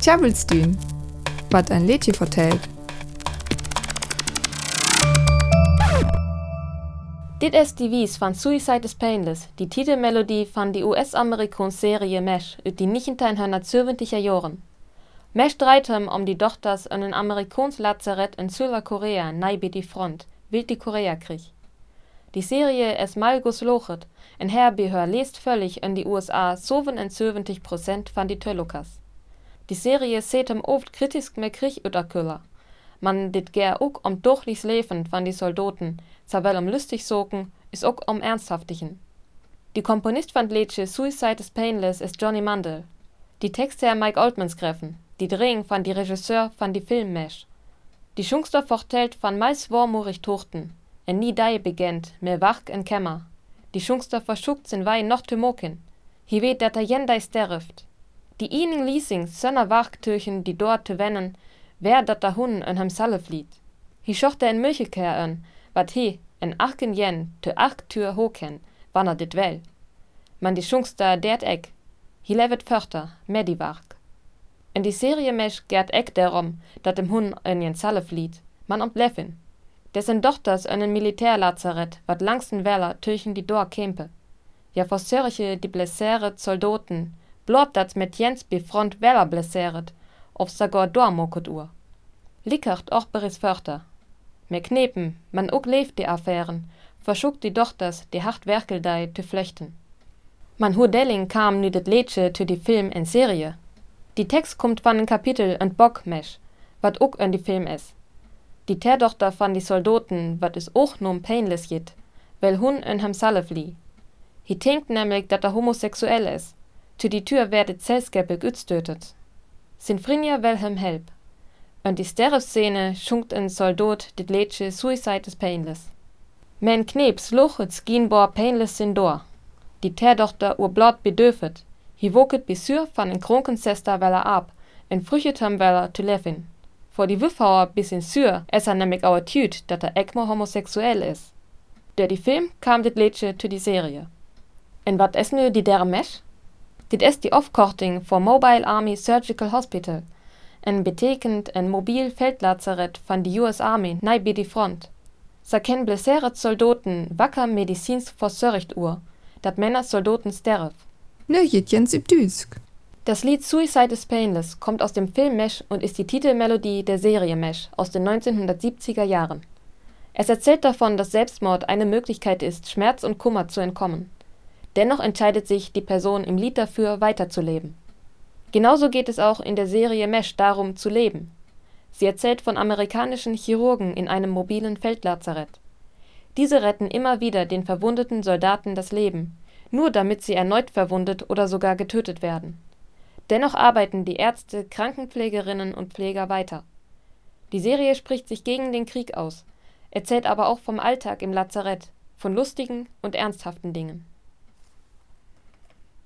Tjabelstün, wat ein Lädchen vertellt. Dit ist die Wies van Suicide is Painless, die Titelmelodie van die US-Amerikaans-Serie Mesh uit die 1970er Jahren. Mesh dreht hem um die Dochters in een Amerikaans Lazarett in Südkorea bei die Front, wild die Koreakrieg. Die Serie ist mal geslochet en herbehör lest völlig in die USA 77 Prozent van die Töllokas. Die Serie seht hem oft kritisch mit Krieg uterküller. Man dit ger ook om durchlichs Leben van die Soldaten, zawel um lustig soken, is ook um ernsthaftigen. Die Komponist van Liedje Suicide is Painless ist Johnny Mandel. Die Texte er Mike Oldmans greffen, die Drehing van die Regisseur van die Film. Die Schungster vertellt van meist warmurig tochten, en nie dei begent, mehr wach en Kämmer. Die Schungster verschuckt sin wei noch te moken. Hi weet dat er jendei sterft. Die ining leasing sönner Wachtürchen, die dort te wennen, wer dat der Hun en hem Salle flieht. Hi schochte en Milcheker an, wat he en achten jen te acht Tür hoken, wann er dit well. Man die Schungster dert eck. Hi levet förter, mehr die Wark. In die Serie mesch gert eck darum, dat dem Hun en jen Salle flieht, man om Leffin. Dessen Dochters einen Militärlazarett, wat langsten Weller tüchen die Dor kempe. Ja versörche die blessere Soldaten, blot dat mit Jens befront Weller blesseret, of sogar Dor mokot ur. Likert och beris Förter. Mir knepen, man ook leeft die Affären, verschuckt die Dochters die hart werkeldei te flechten. Man Hudelling kam nu det Lädsche zu die Film en Serie. Die Text kommt van ein Kapitel en Bock mesch, wat ook en die Film is. Die Terdochter van die Soldaten wat is och nom painless jit, weil hun en hem Salle flie. Hi denkt nämlich, dat er homosexuell is, zu die Tür werdet selskepig utstötet. Sin Frinja will hem help. Und die Sterre-Szene schunkt ein Soldat dit Lädsche Suicide is Painless. Men Knebs luchet skinbor Painless sin door. Die Terdochter ur blot bedöfet. Hi woket bisür van en Kronkensester weller ab, en früchet hem weller zu leffin. Vor die Wiffauer bis in Sür es er auch tüt, dat er ekmo homosexuell is. Der die Film kam dit Lädsche zu die Serie. En wat es nu die dere Mesh? Dit is die Aufkorting vor Mobile Army Surgical Hospital, en betekend en mobil Feldlazarett van die US Army nei bei die Front. Sa ken blesseret Soldaten wacker medizins versörcht ur, dat Männer Soldaten sterf. Nö, Jens Düsk. Das Lied Suicide is Painless kommt aus dem Film Mesh und ist die Titelmelodie der Serie Mesh aus den 1970er Jahren. Es erzählt davon, dass Selbstmord eine Möglichkeit ist, Schmerz und Kummer zu entkommen. Dennoch entscheidet sich die Person im Lied dafür, weiterzuleben. Genauso geht es auch in der Serie Mesh darum, zu leben. Sie erzählt von amerikanischen Chirurgen in einem mobilen Feldlazarett. Diese retten immer wieder den verwundeten Soldaten das Leben, nur damit sie erneut verwundet oder sogar getötet werden. Dennoch arbeiten die Ärzte, Krankenpflegerinnen und Pfleger weiter. Die Serie spricht sich gegen den Krieg aus, erzählt aber auch vom Alltag im Lazarett, von lustigen und ernsthaften Dingen